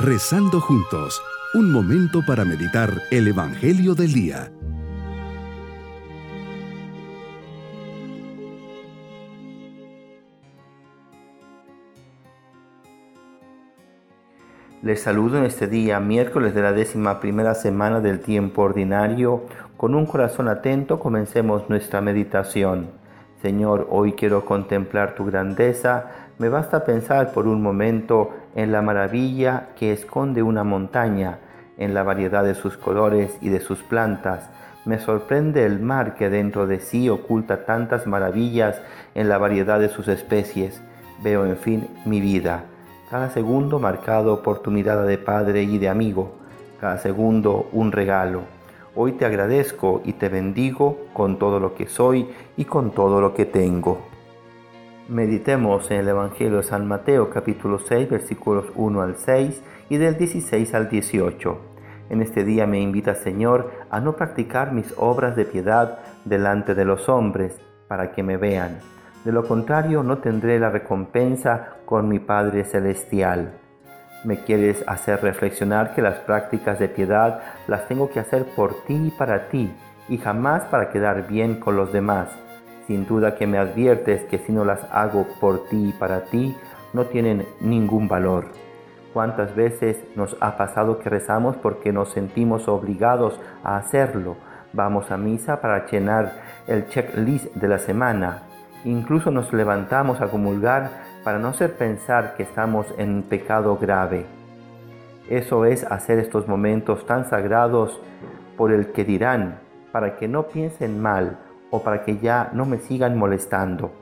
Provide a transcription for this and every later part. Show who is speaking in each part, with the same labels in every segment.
Speaker 1: Rezando juntos, un momento para meditar el Evangelio del Día.
Speaker 2: Les saludo en este día, miércoles de la décima primera semana del tiempo ordinario. Con un corazón atento comencemos nuestra meditación. Señor, hoy quiero contemplar tu grandeza. Me basta pensar por un momento en la maravilla que esconde una montaña, en la variedad de sus colores y de sus plantas. Me sorprende el mar que dentro de sí oculta tantas maravillas en la variedad de sus especies. Veo, en fin, mi vida cada segundo marcado por tu mirada de padre y de amigo, cada segundo un regalo. Hoy te agradezco y te bendigo con todo lo que soy y con todo lo que tengo. Meditemos en el Evangelio de San Mateo capítulo 6 versículos 1 al 6 y del 16 al 18. En este día me invita Señor a no practicar mis obras de piedad delante de los hombres para que me vean de lo contrario no tendré la recompensa con mi Padre Celestial. Me quieres hacer reflexionar que las prácticas de piedad las tengo que hacer por ti y para ti, y jamás para quedar bien con los demás. Sin duda que me adviertes que si no las hago por ti y para ti, no tienen ningún valor. ¿Cuántas veces nos ha pasado que rezamos porque nos sentimos obligados a hacerlo? Vamos a misa para llenar el checklist de la semana, Incluso nos levantamos a comulgar para no hacer pensar que estamos en pecado grave. Eso es hacer estos momentos tan sagrados por el que dirán, para que no piensen mal o para que ya no me sigan molestando.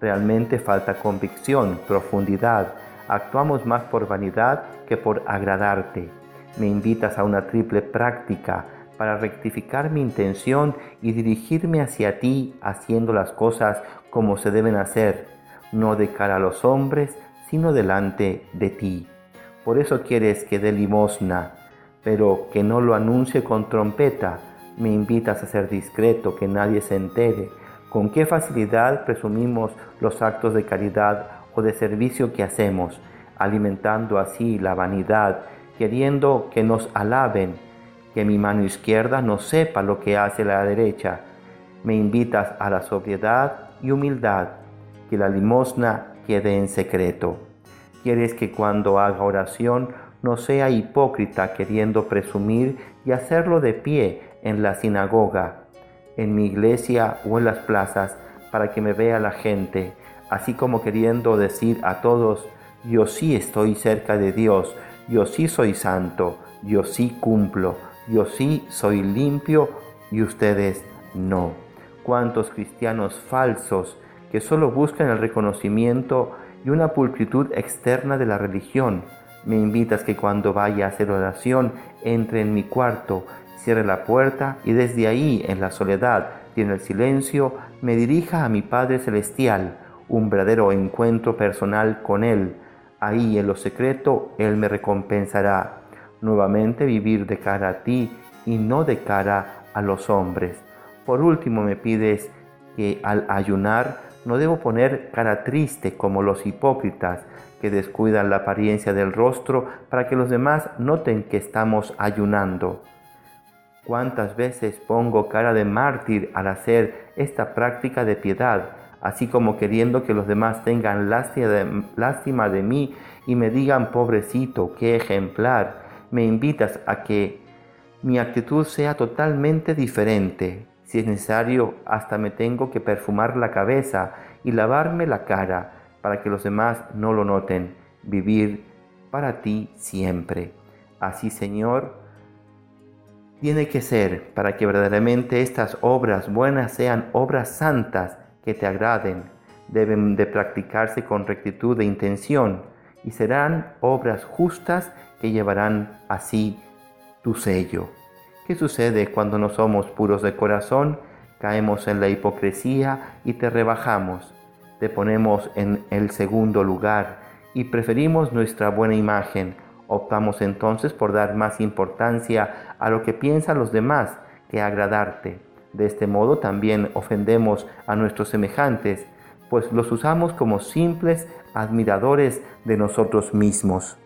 Speaker 2: Realmente falta convicción, profundidad. Actuamos más por vanidad que por agradarte. Me invitas a una triple práctica para rectificar mi intención y dirigirme hacia ti haciendo las cosas como se deben hacer, no de cara a los hombres, sino delante de ti. Por eso quieres que dé limosna, pero que no lo anuncie con trompeta. Me invitas a ser discreto, que nadie se entere. Con qué facilidad presumimos los actos de caridad o de servicio que hacemos, alimentando así la vanidad, queriendo que nos alaben que mi mano izquierda no sepa lo que hace la derecha. Me invitas a la sobriedad y humildad, que la limosna quede en secreto. Quieres que cuando haga oración no sea hipócrita queriendo presumir y hacerlo de pie en la sinagoga, en mi iglesia o en las plazas, para que me vea la gente, así como queriendo decir a todos, yo sí estoy cerca de Dios, yo sí soy santo, yo sí cumplo yo sí soy limpio y ustedes no. ¿Cuántos cristianos falsos que solo buscan el reconocimiento y una pulcritud externa de la religión? Me invitas que cuando vaya a hacer oración entre en mi cuarto, cierre la puerta y desde ahí, en la soledad y en el silencio, me dirija a mi Padre Celestial, un verdadero encuentro personal con Él. Ahí en lo secreto Él me recompensará nuevamente vivir de cara a ti y no de cara a los hombres. Por último me pides que al ayunar no debo poner cara triste como los hipócritas que descuidan la apariencia del rostro para que los demás noten que estamos ayunando. ¿Cuántas veces pongo cara de mártir al hacer esta práctica de piedad, así como queriendo que los demás tengan lástima de, mí y me digan, pobrecito, qué ejemplar? Me invitas a que mi actitud sea totalmente diferente. Si es necesario, hasta me tengo que perfumar la cabeza y lavarme la cara para que los demás no lo noten. Vivir para ti siempre. Así, Señor, tiene que ser para que verdaderamente estas obras buenas sean obras santas que te agraden. Deben de practicarse con rectitud de intención y serán obras justas que llevarán así tu sello. ¿Qué sucede cuando no somos puros de corazón? Caemos en la hipocresía y te rebajamos, te ponemos en el segundo lugar y preferimos nuestra buena imagen. Optamos entonces por dar más importancia a lo que piensan los demás que agradarte. De este modo también ofendemos a nuestros semejantes, pues los usamos como simples admiradores de nosotros mismos.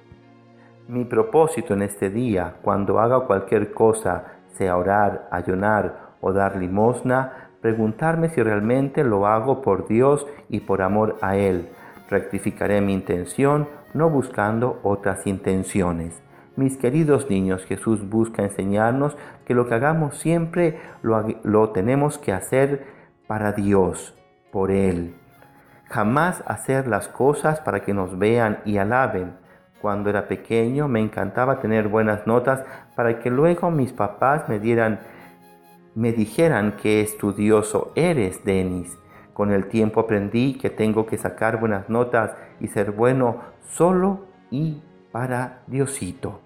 Speaker 2: Mi propósito en este día, cuando haga cualquier cosa, sea orar, ayunar o dar limosna, preguntarme si realmente lo hago por Dios y por amor a Él. Rectificaré mi intención, no buscando otras intenciones. Mis queridos niños, Jesús busca enseñarnos que lo que hagamos siempre lo, tenemos que hacer para Dios, por Él. Jamás hacer las cosas para que nos vean y alaben. Cuando era pequeño me encantaba tener buenas notas para que luego mis papás me dijeran qué estudioso eres, Denis. Con el tiempo aprendí que tengo que sacar buenas notas y ser bueno solo y para Diosito.